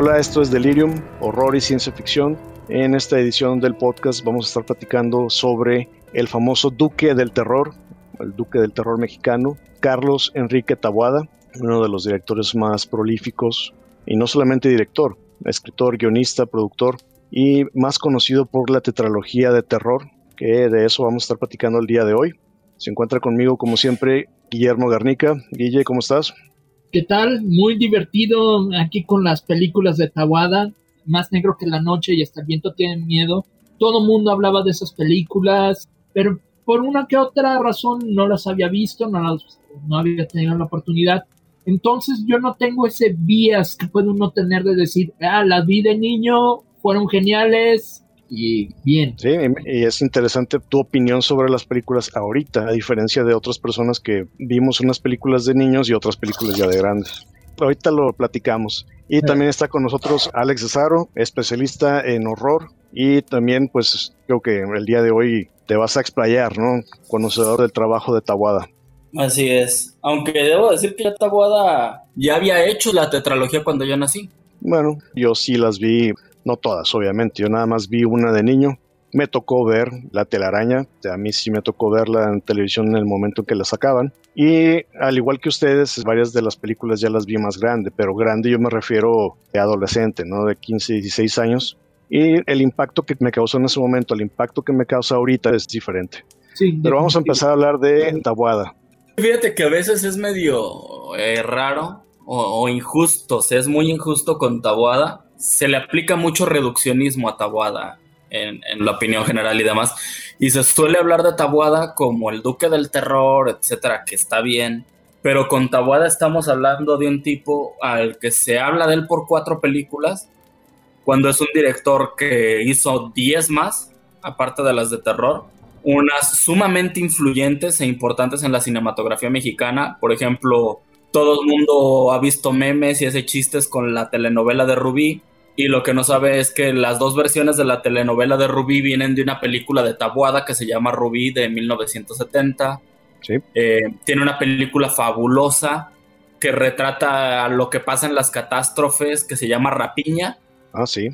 Hola, esto es Delirium, horror y ciencia ficción. En esta edición del podcast vamos a estar platicando sobre el famoso Duque del Terror, el Duque del Terror mexicano, Carlos Enrique Tabuada, uno de los directores más prolíficos, y no solamente director, escritor, guionista, productor, y más conocido por la tetralogía de terror, que de eso vamos a estar platicando el día de hoy. Se encuentra conmigo, como siempre, Guillermo Garnica. Guille, ¿cómo estás? ¿Qué tal? Muy divertido aquí con las películas de Tawada, Más negro que la noche y hasta el viento tienen miedo. Todo mundo hablaba de esas películas, pero por una que otra razón no las había visto, no, había tenido la oportunidad. Entonces yo no tengo ese vías que puede uno tener de decir, ah, las vi de niño, fueron geniales, y bien. Sí, y es interesante tu opinión sobre las películas ahorita, a diferencia de otras personas que vimos unas películas de niños y otras películas ya de grandes. Ahorita lo platicamos. Y también está con nosotros Alex Cesaro, especialista en horror. Y también, pues, creo que el día de hoy te vas a explayar, ¿no? Conocedor del trabajo de Tawada. Así es. Aunque debo decir que Tawada ya había hecho la tetralogía cuando yo nací. Bueno, yo sí las vi no todas, obviamente. Yo nada más vi una de niño. Me tocó ver La telaraña. A mí sí me tocó verla en televisión en el momento en que la sacaban. Y al igual que ustedes, varias de las películas ya las vi más grande. Pero grande yo me refiero de adolescente, ¿no? De 15, 16 años. Y el impacto que me causó en ese momento, el impacto que me causa ahorita es diferente. Sí, Pero vamos a empezar a hablar de Tabuada. Fíjate que a veces es medio eh, raro o, o, injusto, es muy injusto con Tabuada, se le aplica mucho reduccionismo a Tabuada en, la opinión general y demás. Y se suele hablar de Tabuada como el duque del terror, etcétera, que está bien. Pero con Tabuada estamos hablando de un tipo al que se habla de él por cuatro películas, cuando es un director que hizo diez más, aparte de las de terror, unas sumamente influyentes e importantes en la cinematografía mexicana. Por ejemplo, todo el mundo ha visto memes y hace chistes con la telenovela de Rubí. Y lo que no sabe es que las dos versiones de la telenovela de Rubí vienen de una película de Tabuada que se llama Rubí de 1970. Eh, tiene una película fabulosa que retrata lo que pasa en las catástrofes que se llama Rapiña. Ah, sí.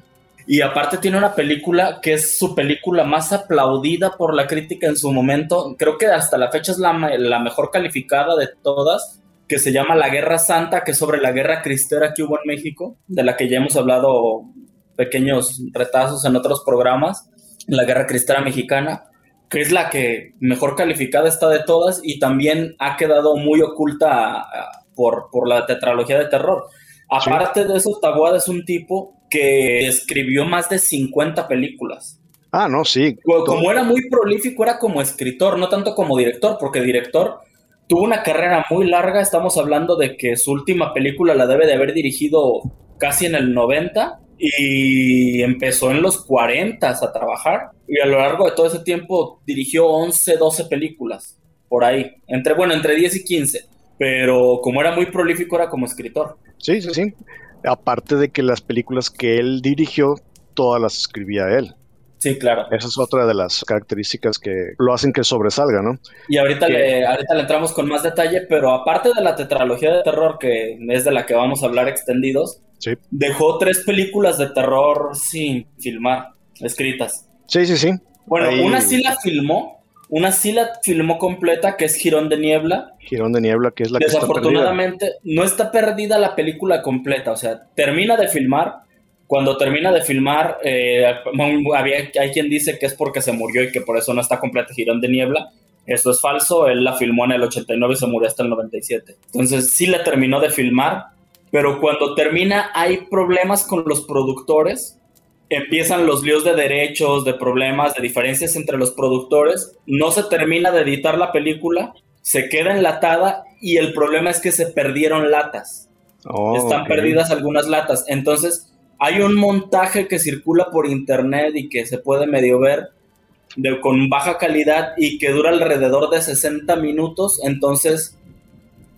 Y aparte tiene una película que es su película más aplaudida por la crítica en su momento. Creo que hasta la fecha es la, la mejor calificada de todas, que se llama La Guerra Santa, que es sobre la guerra cristera que hubo en México, de la que ya hemos hablado pequeños retazos en otros programas, la guerra cristera mexicana, que es la que mejor calificada está de todas y también ha quedado muy oculta por, por la tetralogía de terror. Aparte de eso, Taguada es un tipo que escribió más de 50 películas. Ah, no, sí. Como era muy prolífico, era como escritor, no tanto como director, porque director tuvo una carrera muy larga, estamos hablando de que su última película la debe de haber dirigido casi en el 90 y empezó en los 40 a trabajar y a lo largo de todo ese tiempo dirigió 11, 12 películas por ahí, entre bueno, entre 10 y 15, pero como era muy prolífico era como escritor. Sí, sí, sí. Aparte de que las películas que él dirigió todas las escribía él. Sí, claro. Esa es otra de las características que lo hacen que sobresalga, ¿no? Y ahorita, le, ahorita le entramos con más detalle, pero aparte de la tetralogía de terror, que es de la que vamos a hablar extendidos, dejó tres películas de terror sin filmar, escritas. Sí, sí, sí. Bueno, una sí la filmó, una sí la filmó completa, que es Girón de Niebla. Girón de Niebla, que es la que Desafortunadamente, no está perdida la película completa, o sea, termina de filmar, cuando termina de filmar, eh, había, hay quien dice que es porque se murió y que por eso no está completa Girón de Niebla. Eso es falso, él la filmó en el 89 y se murió hasta el 97. Entonces sí la terminó de filmar, pero cuando termina hay problemas con los productores, empiezan los líos de derechos, de problemas, de diferencias entre los productores, no se termina de editar la película, se queda enlatada y el problema es que se perdieron latas. Oh, Están perdidas algunas latas. Entonces hay un montaje que circula por internet y que se puede medio ver con baja calidad y que dura alrededor de 60 minutos, entonces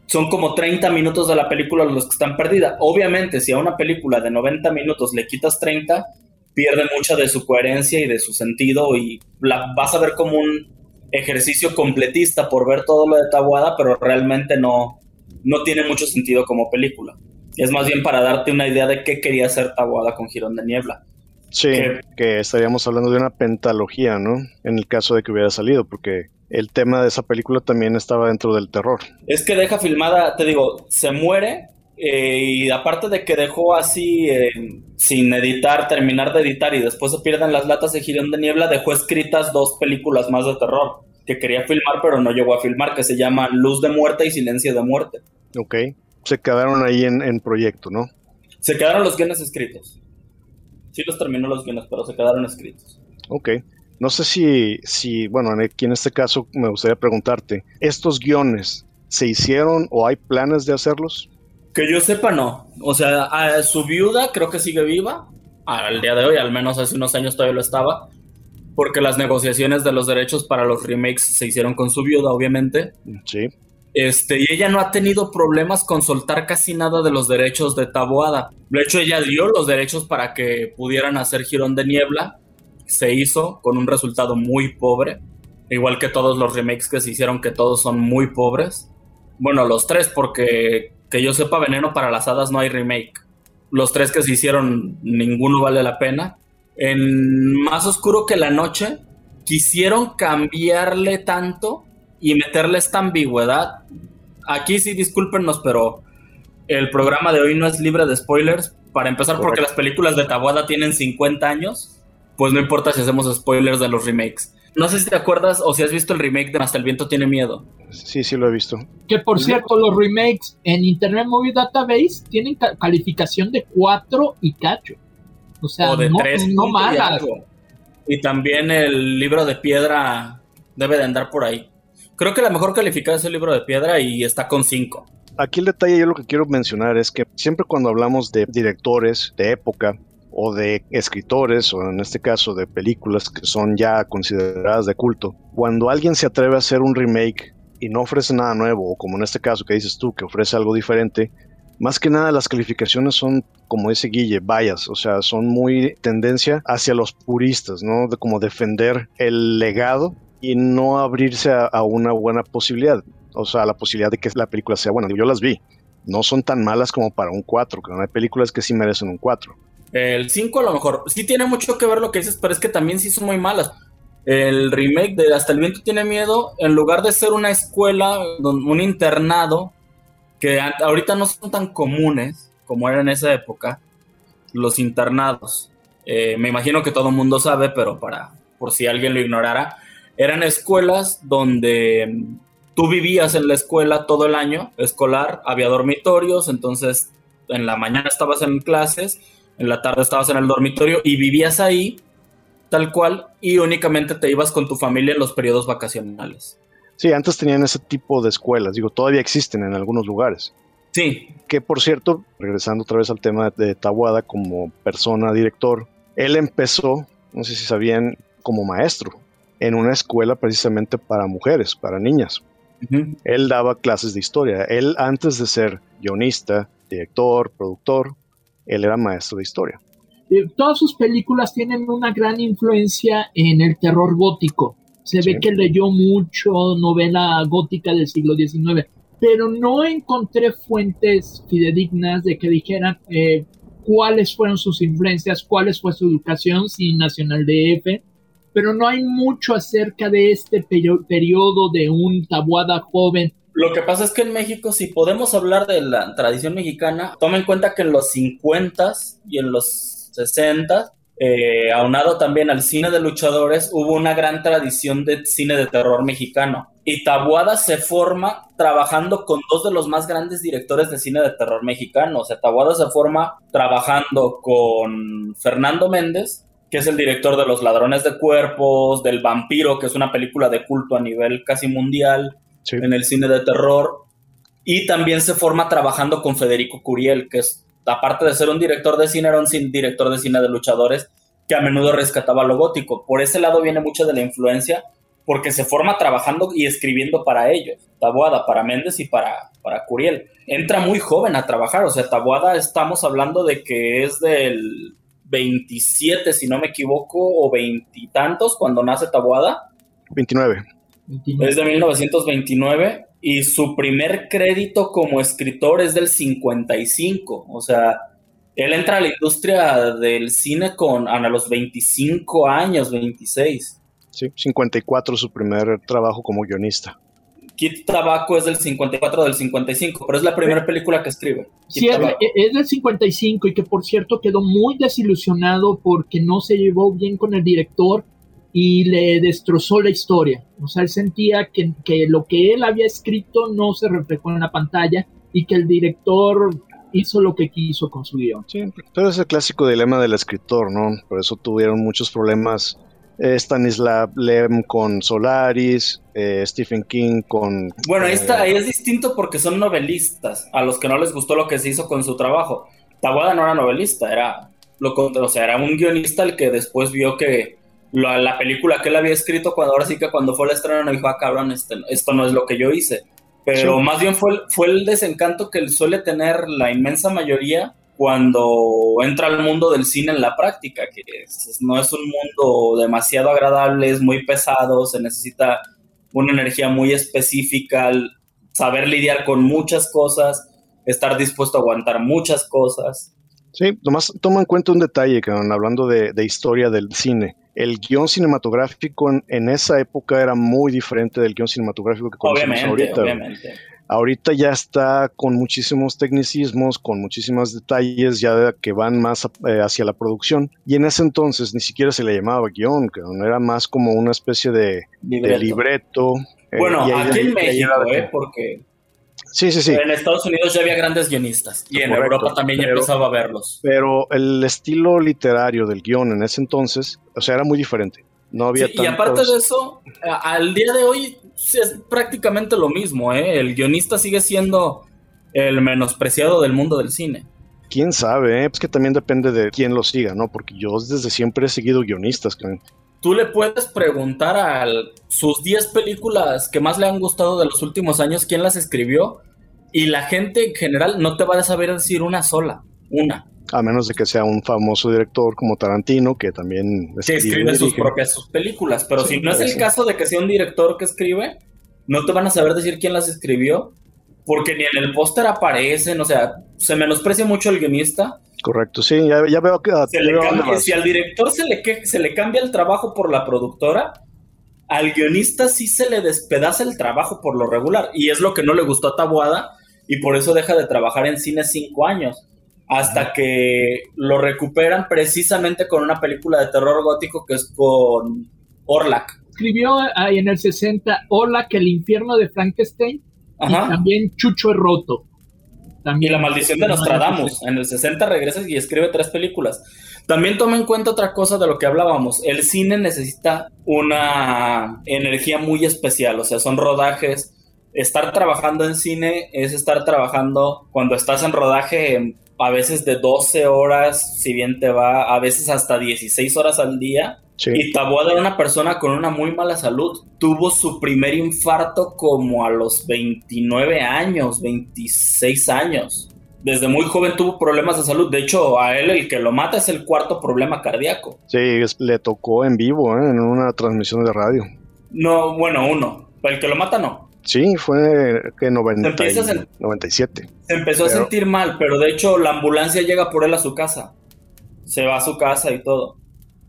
son como 30 minutos de la película los que están perdidas. Obviamente, si a una película de 90 minutos le quitas 30, pierde mucha de su coherencia y de su sentido y la vas a ver como un ejercicio completista por ver todo lo de Tabuada, pero realmente no, no tiene mucho sentido como película. Es más bien para darte una idea de qué quería hacer Taboada con Girón de Niebla. Sí, que estaríamos hablando de una pentalogía, ¿no? En el caso de que hubiera salido, porque el tema de esa película también estaba dentro del terror. Es que deja filmada, te digo, se muere eh, y aparte de que dejó así eh, sin editar, terminar de editar y después se pierden las latas de Girón de Niebla, dejó escritas dos películas más de terror que quería filmar pero no llegó a filmar, que se llama Luz de Muerte y Silencio de Muerte. Ok, se quedaron ahí en, en proyecto, ¿no? Se quedaron los guiones escritos. Sí los terminó los guiones, pero se quedaron escritos. Ok. No sé si, si, bueno, aquí en este caso me gustaría preguntarte, ¿estos guiones se hicieron o hay planes de hacerlos? Que yo sepa, no. O sea, su viuda creo que sigue viva. Al día de hoy, al menos hace unos años todavía lo estaba. Porque las negociaciones de los derechos para los remakes se hicieron con su viuda, obviamente. Sí. Este, y ella no ha tenido problemas con soltar casi nada de los derechos de Taboada. De hecho, ella dio los derechos para que pudieran hacer Girón de Niebla. Se hizo con un resultado muy pobre. Igual que todos los remakes que se hicieron, que todos son muy pobres. Bueno, los tres, porque que yo sepa, Veneno para las Hadas no hay remake. Los tres que se hicieron, ninguno vale la pena. En Más Oscuro que la Noche, quisieron cambiarle tanto y meterle esta ambigüedad. Aquí sí, discúlpenos, pero el programa de hoy no es libre de spoilers. Para empezar, porque las películas de Tabuada tienen 50 años, pues no importa si hacemos spoilers de los remakes. No sé si te acuerdas o si has visto el remake de Hasta el viento tiene miedo. Sí, sí lo he visto. Que por cierto, los remakes en Internet Movie Database tienen calificación de 4 y cacho. O sea, de no, 3 no malas. Y, y también el libro de piedra debe de andar por ahí. Creo que la mejor calificada es el libro de piedra y está con 5. Aquí el detalle yo lo que quiero mencionar es que siempre cuando hablamos de directores de época, o de escritores, o en este caso de películas que son ya consideradas de culto, cuando alguien se atreve a hacer un remake y no ofrece nada nuevo, o como en este caso que dices tú, que ofrece algo diferente, más que nada las calificaciones son, como dice Guille, vallas, o sea, son muy tendencia hacia los puristas, ¿no? De como defender el legado y no abrirse a, a una buena posibilidad, o sea, la posibilidad de que la película sea buena. Yo las vi, no son tan malas como para un 4, que no hay películas que sí merecen un 4. El 5 a lo mejor sí tiene mucho que ver lo que dices, pero es que también sí son muy malas. El remake de Hasta el viento tiene miedo, en lugar de ser una escuela, un internado, que ahorita no son tan comunes como era en esa época, los internados. Eh, me imagino que todo el mundo sabe, pero para por si alguien lo ignorara, eran escuelas donde tú vivías en la escuela todo el año escolar, había dormitorios, entonces en la mañana estabas en clases en la tarde estabas en el dormitorio y vivías ahí tal cual y únicamente te ibas con tu familia en los periodos vacacionales. Sí, antes tenían ese tipo de escuelas, digo, todavía existen en algunos lugares. Sí. Que por cierto, regresando otra vez al tema de Tawada como persona, director, él empezó, no sé si sabían, como maestro en una escuela precisamente para mujeres, para niñas. Él daba clases de historia. Él antes de ser guionista, director, productor, él era maestro de historia. Eh, todas sus películas tienen una gran influencia en el terror gótico. Se ve que leyó mucho novela gótica del siglo XIX, pero no encontré fuentes fidedignas de que dijeran eh, cuáles fueron sus influencias, cuál fue su educación, sin Nacional DF, pero no hay mucho acerca de este periodo de un tabuada joven lo que pasa es que en México, si podemos hablar de la tradición mexicana, toma en cuenta que en los 50s y en los 60s, eh, aunado también al cine de luchadores, hubo una gran tradición de cine de terror mexicano. Y Tabuada se forma trabajando con dos de los más grandes directores de cine de terror mexicano. O sea, Tabuada se forma trabajando con Fernando Méndez, que es el director de Los Ladrones de Cuerpos, del Vampiro, que es una película de culto a nivel casi mundial, en el cine de terror. Y también se forma trabajando con Federico Curiel, que es, aparte de ser un director de cine, era un director de cine de luchadores que a menudo rescataba lo gótico. Por ese lado viene mucha de la influencia, porque se forma trabajando y escribiendo para ellos. Tabuada, para Méndez y para, para Curiel. Entra muy joven a trabajar, o sea, Tabuada estamos hablando de que es del 27, si no me equivoco, o veintitantos cuando nace Tabuada. 29. Es de 1929 y su primer crédito como escritor es del 55. O sea, él entra a la industria del cine con a los 25 años, 26. Sí, 54 su primer trabajo como guionista. Kit Tabaco es del 54 del 55, pero es la primera película que escribe. sí, es, es, del 55 y que por cierto quedó muy desilusionado porque no se llevó bien con el director y le destrozó la historia. O sea, él sentía que, que lo que él había escrito no se reflejó en la pantalla y que el director hizo lo que quiso con su guion. Sí, pero es el clásico dilema del escritor, ¿no? Por eso tuvieron muchos problemas Stanislav Lem con Solaris, eh, Stephen King con... Bueno, eh, ahí es distinto porque son novelistas, a los que no les gustó lo que se hizo con su trabajo. Tawada no era novelista, era, lo, o sea, era un guionista el que después vio que la, película que él había escrito, cuando ahora sí que cuando fue la estreno, dijo, ah, cabrón, este, esto no es lo que yo hice. Pero más bien fue, fue el desencanto que suele tener la inmensa mayoría cuando entra al mundo del cine en la práctica, que no es un mundo demasiado agradable, es muy pesado, se necesita una energía muy específica, saber lidiar con muchas cosas, estar dispuesto a aguantar muchas cosas. Sí, nomás toma en cuenta un detalle, que hablando de, historia del cine. El guion cinematográfico en, esa época era muy diferente del guion cinematográfico que conocemos ahorita. Obviamente Ahorita ya está con muchísimos tecnicismos, con muchísimos detalles ya que van más eh, hacia la producción. Y en ese entonces ni siquiera se le llamaba guion, que era más como una especie de libreto. Eh, bueno, aquí en México, eh, porque Sí, sí, sí. En Estados Unidos ya había grandes guionistas y en Europa también ya empezaba a verlos. Pero el estilo literario del guion en ese entonces, o sea, era muy diferente. No había Y aparte de eso, al día de hoy es prácticamente lo mismo, ¿eh? El guionista sigue siendo el menospreciado del mundo del cine. Quién sabe, ¿eh? es que también depende de quién lo siga, ¿no? Porque yo desde siempre he seguido guionistas. Tú le puedes preguntar a sus 10 películas que más le han gustado de los últimos años quién las escribió y la gente en general no te va a saber decir una sola, una a menos de que sea un famoso director como Tarantino, que también escribe, sus propias sus películas. Pero si no es el caso de que sea un director que escribe, no te van a saber decir quién las escribió, porque ni en el póster aparecen, o sea, se menosprecia mucho el guionista. Correcto, sí, ya, veo que... si al director se le, se le cambia el trabajo por la productora, al guionista sí se le despedaza el trabajo por lo regular, y es lo que no le gustó a Tabuada, y por eso deja de trabajar en cine cinco años hasta que lo recuperan precisamente con una película de terror gótico que es con Orlak. Escribió ahí en el 60 Orlak, El infierno de Frankenstein, y también Chucho el Roto. También y La maldición de Nostradamus. En el 60 regresa y escribe tres películas. También toma en cuenta otra cosa de lo que hablábamos. El cine necesita una energía muy especial, o sea, son rodajes. Estar trabajando en cine es estar trabajando cuando estás en rodaje en a veces de 12 horas, si bien te va, a veces hasta 16 horas al día. Y Taboada era una persona con una muy mala salud. Tuvo su primer infarto como a los 29 años, 26 años. Desde muy joven tuvo problemas de salud. De hecho, a él el que lo mata es el cuarto problema cardíaco. Sí, le tocó en vivo, ¿eh? en una transmisión de radio. No, bueno, uno. El que lo mata no. Sí, fue que 97. Se empezó a sentir mal, pero de hecho la ambulancia llega por él a su casa. Se va a su casa y todo.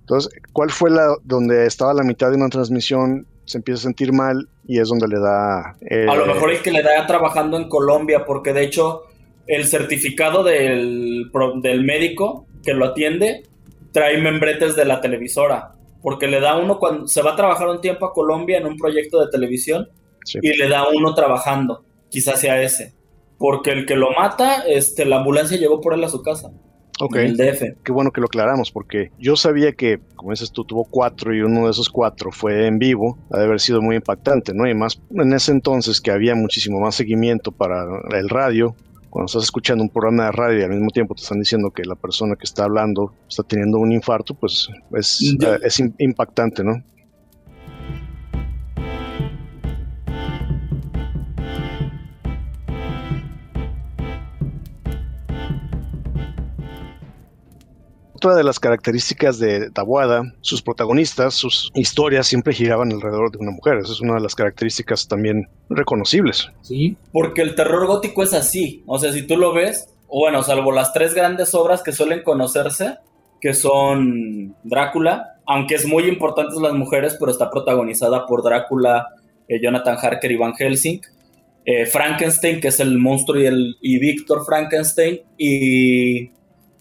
Entonces, ¿cuál fue la donde estaba la mitad de una transmisión? Se empieza a sentir mal y es donde le da. a lo mejor es que le da trabajando en Colombia, porque de hecho el certificado del, del médico que lo atiende trae membretes de la televisora. Porque le da uno cuando se va a trabajar un tiempo a Colombia en un proyecto de televisión y le da uno trabajando. Quizás sea ese. Porque el que lo mata, este, la ambulancia llegó por él a su casa. Ok. El DF. Qué bueno que lo aclaramos, porque yo sabía que, como dices tú, tuvo cuatro y uno de esos cuatro fue en vivo. Ha de haber sido muy impactante, ¿no? Y más en ese entonces que había muchísimo más seguimiento para el radio. Cuando estás escuchando un programa de radio y al mismo tiempo te están diciendo que la persona que está hablando está teniendo un infarto, pues es, es impactante, ¿no? Otra de las características de Tawada, sus protagonistas, sus historias siempre giraban alrededor de una mujer. Esa es una de las características también reconocibles. Sí. Porque el terror gótico es así. O sea, si tú lo ves, bueno, salvo las tres grandes obras que suelen conocerse, que son Drácula, aunque es muy importante las mujeres, pero está protagonizada por Drácula, eh, Jonathan Harker y Van Helsing. Eh, Frankenstein, que es el monstruo y, el, y Víctor Frankenstein, y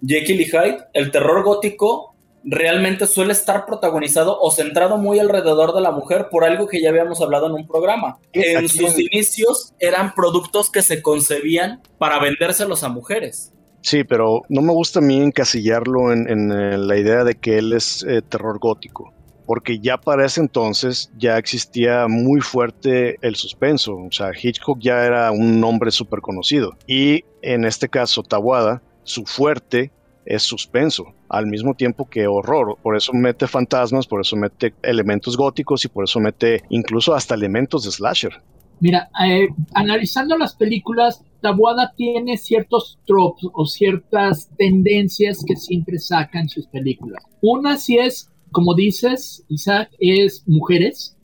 Jekyll y Hyde, el terror gótico realmente suele estar protagonizado o centrado muy alrededor de la mujer por algo que ya habíamos hablado en un programa. En sus inicios eran productos que se concebían para vendérselos a mujeres. Sí, pero no me gusta a mí encasillarlo en, eh, la idea de que él es eh, terror gótico, porque ya para ese entonces ya existía muy fuerte el suspenso, o sea, Hitchcock ya era un nombre súper conocido, y en este caso Tawada, su fuerte es suspenso, al mismo tiempo que horror. Por eso mete fantasmas, por eso mete elementos góticos y por eso mete incluso hasta elementos de slasher. Mira, eh, analizando las películas, Tabuada tiene ciertos tropes o ciertas tendencias que siempre sacan sus películas. Una sí es, como dices, Isaac, es mujeres.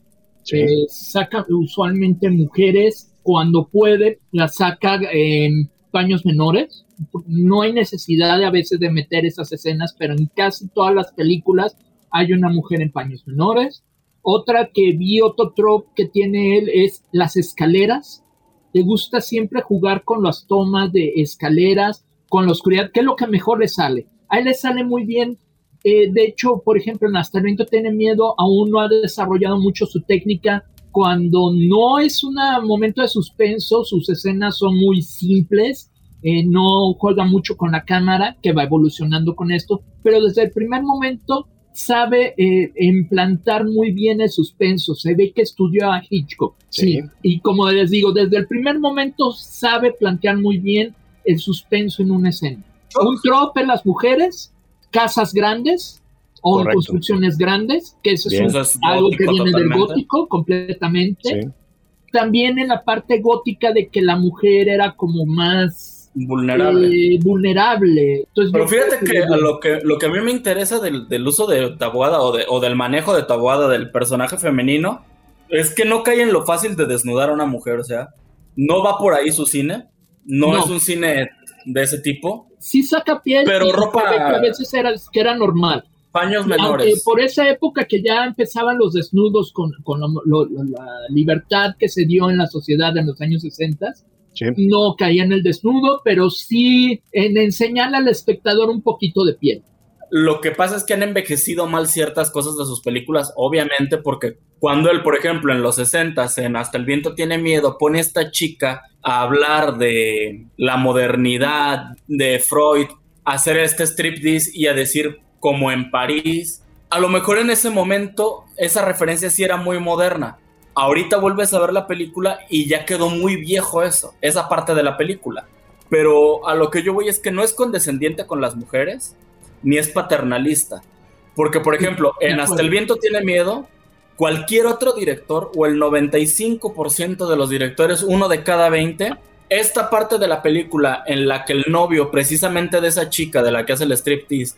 Eh, saca usualmente mujeres cuando puede, las saca en paños menores no hay necesidad de a veces de meter esas escenas, pero en casi todas las películas hay una mujer en paños menores. Otra que vi, otro trope que tiene él es las escaleras. Le gusta siempre jugar con las tomas de escaleras, con la oscuridad, que es lo que mejor le sale. A él le sale muy bien. Eh, de hecho, por ejemplo, en Hasta el viento tiene miedo, aún no ha desarrollado mucho su técnica. Cuando no es un momento de suspenso, sus escenas son muy simples eh, no juega mucho con la cámara, que va evolucionando con esto, pero desde el primer momento sabe eh, implantar muy bien el suspenso, se ve que estudió a Hitchcock, sí. y como les digo, desde el primer momento sabe plantear muy bien el suspenso en una escena. Un trope en las mujeres, casas grandes, o en construcciones grandes, que eso es, algo que viene del gótico completamente. También en la parte gótica de que la mujer era como más vulnerable. Eh, vulnerable. Pero fíjate que, lo que lo que a mí me interesa del, uso de tabuada o, de, o del manejo de tabuada del personaje femenino es que no cae en lo fácil de desnudar a una mujer, o sea, no va por ahí su cine, no, es un cine de ese tipo. Sí saca piel, pero ropa a veces era, que era normal. Paños menores. por esa época que ya empezaban los desnudos con, con la libertad que se dio en la sociedad en los años 60, no caía en el desnudo, pero sí en enseñarle al espectador un poquito de piel. Lo que pasa es que han envejecido mal ciertas cosas de sus películas, obviamente, porque cuando él, por ejemplo, en los 60 en Hasta el viento tiene miedo, pone a esta chica a hablar de la modernidad, de Freud, a hacer este striptease y a decir como en París. A lo mejor en ese momento esa referencia sí era muy moderna, ahorita vuelves a ver la película y ya quedó muy viejo eso, esa parte de la película. Pero a lo que yo voy es que no es condescendiente con las mujeres, ni es paternalista. Porque, por ejemplo, en Hasta el viento tiene miedo, cualquier otro director o el 95% de los directores, uno de cada 20, esta parte de la película en la que el novio precisamente de esa chica de la que hace el striptease,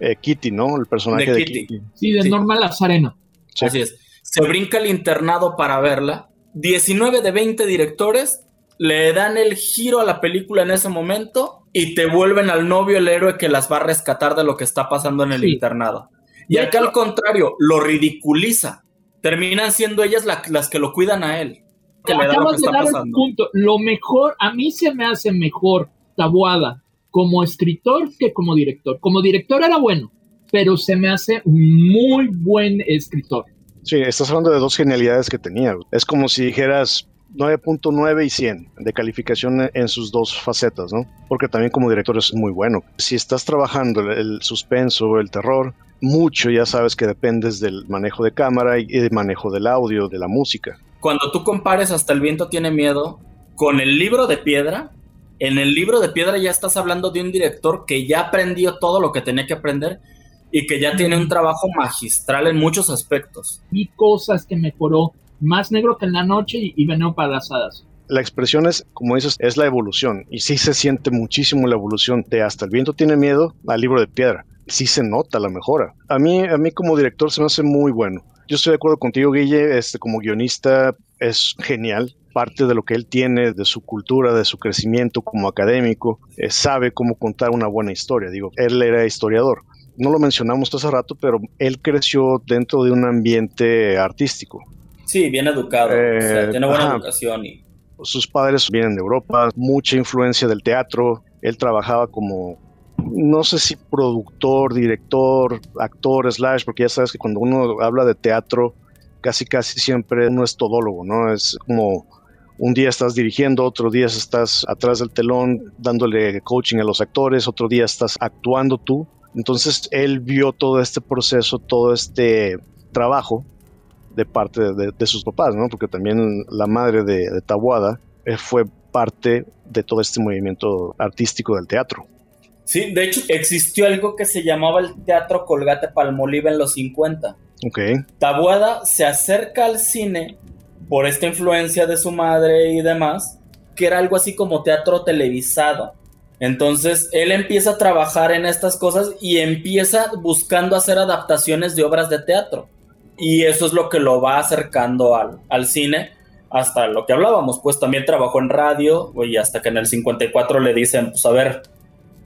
eh, Kitty, ¿no? El personaje de, Kitty. Sí, de Norma Lazareno. Así es se brinca el internado para verla. 19 de 20 directores le dan el giro a la película en ese momento y te vuelven al novio el héroe que las va a rescatar de lo que está pasando en el internado. Y acá al contrario, lo ridiculiza. Terminan siendo ellas las que lo cuidan a él. Que le lo que Punto. Lo mejor, a mí se me hace mejor Tabuada como escritor que como director. Como director era bueno, pero se me hace muy buen escritor. Sí, estás hablando de dos genialidades que tenía. Es como si dijeras 9.9 y 100 de calificación en sus dos facetas, ¿no? Porque también como director es muy bueno. Si estás trabajando el suspenso, el terror, mucho ya sabes que dependes del manejo de cámara y del manejo del audio, de la música. Cuando tú compares Hasta el viento tiene miedo con el libro de piedra, en el libro de piedra ya estás hablando de un director que ya aprendió todo lo que tenía que aprender y que ya tiene un trabajo magistral en muchos aspectos. Vi cosas que mejoró más negro que en la noche y, y veneno para las hadas. La expresión es, como dices, es la evolución y sí se siente muchísimo la evolución de hasta el viento tiene miedo al libro de piedra. sí se nota la mejora. A mí, a mí como director se me hace muy bueno. Yo estoy de acuerdo contigo, Guille, este, como guionista es genial. Parte de lo que él tiene, de su cultura, de su crecimiento como académico, eh, sabe cómo contar una buena historia. Digo, él era historiador. No lo mencionamos hace rato, pero él creció dentro de un ambiente artístico. Sí, bien educado, eh, tiene buena educación y sus padres vienen de Europa, mucha influencia del teatro. Él trabajaba como, no sé si productor, director, actor, slash, porque ya sabes que cuando uno habla de teatro, casi casi siempre uno es todólogo, ¿no? Es como un día estás dirigiendo, otro día estás atrás del telón dándole coaching a los actores, otro día estás actuando tú. Entonces él vio todo este proceso, todo este trabajo de parte de, sus papás, ¿no? Porque también la madre de, de Tabuada eh, fue parte de todo este movimiento artístico del teatro. Sí, de hecho existió algo que se llamaba el Teatro Colgate Palmolive en los 50. Ok. Tabuada se acerca al cine por esta influencia de su madre y demás, que era algo así como teatro televisado. Entonces él empieza a trabajar en estas cosas y empieza buscando hacer adaptaciones de obras de teatro. Y eso es lo que lo va acercando al, al cine hasta lo que hablábamos, pues también trabajó en radio y hasta que en el 54 le dicen, pues a ver,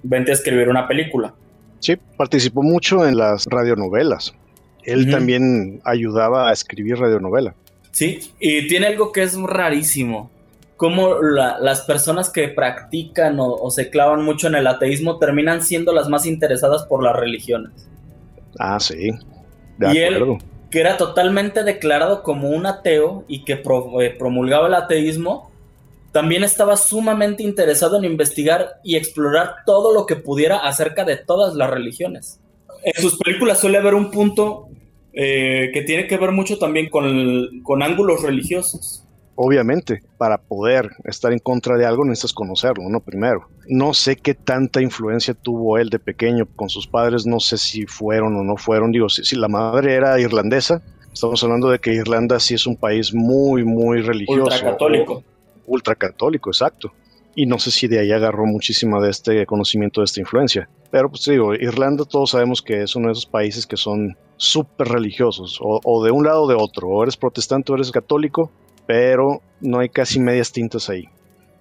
vente a escribir una película. Sí, participó mucho en las radionovelas. Él también ayudaba a escribir radionovela. Sí, y tiene algo que es rarísimo. Como las personas que practican o, se clavan mucho en el ateísmo terminan siendo las más interesadas por las religiones. Ah, sí. De acuerdo que era totalmente declarado como un ateo y que eh, promulgaba el ateísmo, también estaba sumamente interesado en investigar y explorar todo lo que pudiera acerca de todas las religiones. En sus películas suele haber un punto eh, que tiene que ver mucho también con, con ángulos religiosos obviamente, para poder estar en contra de algo necesitas conocerlo, ¿no? Primero. No sé qué tanta influencia tuvo él de pequeño con sus padres, no sé si fueron o no fueron. Digo, si, la madre era irlandesa, estamos hablando de que Irlanda sí es un país muy, muy religioso. Ultracatólico. Ultracatólico, exacto. Y no sé si de ahí agarró muchísima de este conocimiento, de esta influencia. Pero pues digo, Irlanda todos sabemos que es uno de esos países que son súper religiosos, o, o de un lado o de otro, o eres protestante o eres católico, pero no hay casi medias tintas ahí.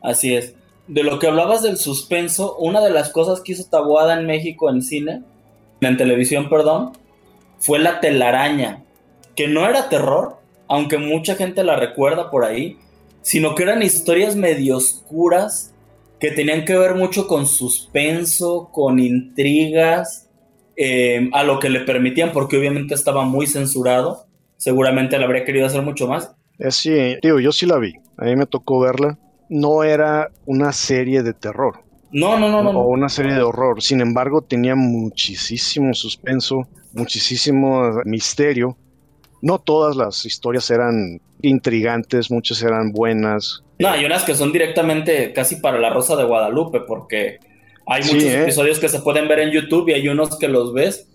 Así es. De lo que hablabas del suspenso, una de las cosas que hizo Tabuada en México en cine, en televisión, perdón, fue la telaraña, que no era terror, aunque mucha gente la recuerda por ahí, sino que eran historias medio oscuras que tenían que ver mucho con suspenso, con intrigas, eh, a lo que le permitían, porque obviamente estaba muy censurado, seguramente le habría querido hacer mucho más, es sí, digo, yo sí la vi. A mí me tocó verla. No era una serie de terror. No, no, no, no. O una serie de horror. Sin embargo, tenía muchísimo suspenso, muchísimo misterio. No todas las historias eran intrigantes, muchas eran buenas. No, hay unas que son directamente casi para la Rosa de Guadalupe, porque hay muchos ¿eh? episodios que se pueden ver en YouTube y hay unos que los ves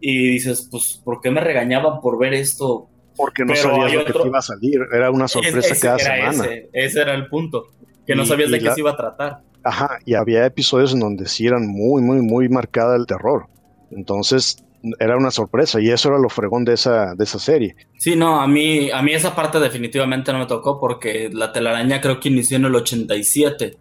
y dices, pues, ¿por qué me regañaban por ver esto? Porque no sabías lo que te iba a salir. Era una sorpresa cada semana. Ese, era el punto. Que no sabías de qué se iba a tratar. Ajá, y había episodios en donde sí eran muy, muy, muy marcada el terror. Entonces era una sorpresa y eso era lo fregón de esa, de esa serie. Sí, no, a mí, a mí esa parte definitivamente no me tocó porque la telaraña creo que inició en el 87.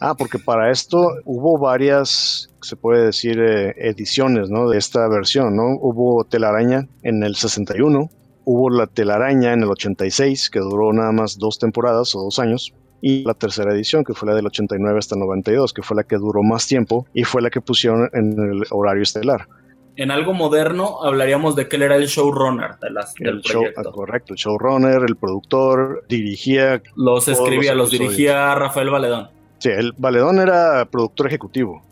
Ah, porque para esto hubo varias, se puede decir, eh, ediciones, ¿no? De esta versión, ¿no? Hubo telaraña en el 61, Hubo la telaraña en el 86, que duró nada más dos temporadas o dos años. Y la tercera edición, que fue la del 89 hasta el 92, que fue la que duró más tiempo y fue la que pusieron en el horario estelar. En algo moderno hablaríamos de que él era el showrunner de las, del proyecto. correcto, el showrunner, el productor, dirigía. Los escribía, los, los dirigía Rafael Valedón. Sí, el Valedón era productor ejecutivo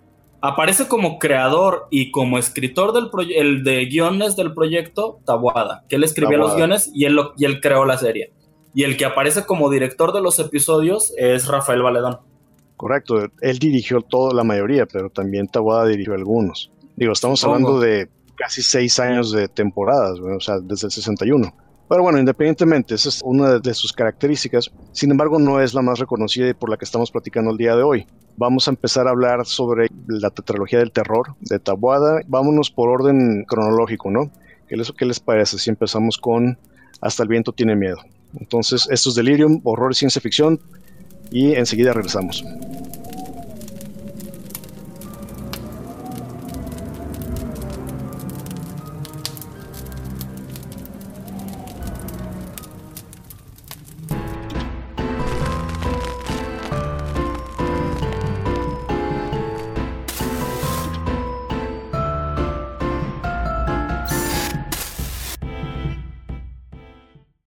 aparece como creador y como escritor del el de guiones del proyecto Tabuada, que él escribía los guiones y él, y él creó la serie. Y el que aparece como director de los episodios es Rafael Valedón. Correcto, él dirigió toda la mayoría, pero también Tabuada dirigió algunos. Digo, estamos hablando de casi seis años de temporadas, o sea, desde el 61. Pero bueno, independientemente, esa es una de sus características. Sin embargo, no es la más reconocida y por la que estamos platicando el día de hoy. Vamos a empezar a hablar sobre la tetralogía del terror de Tabuada. Vámonos por orden cronológico, ¿no? ¿Qué les, qué les parece si empezamos con Hasta el viento tiene miedo? Entonces, esto es Delirium, horror y ciencia ficción y enseguida regresamos.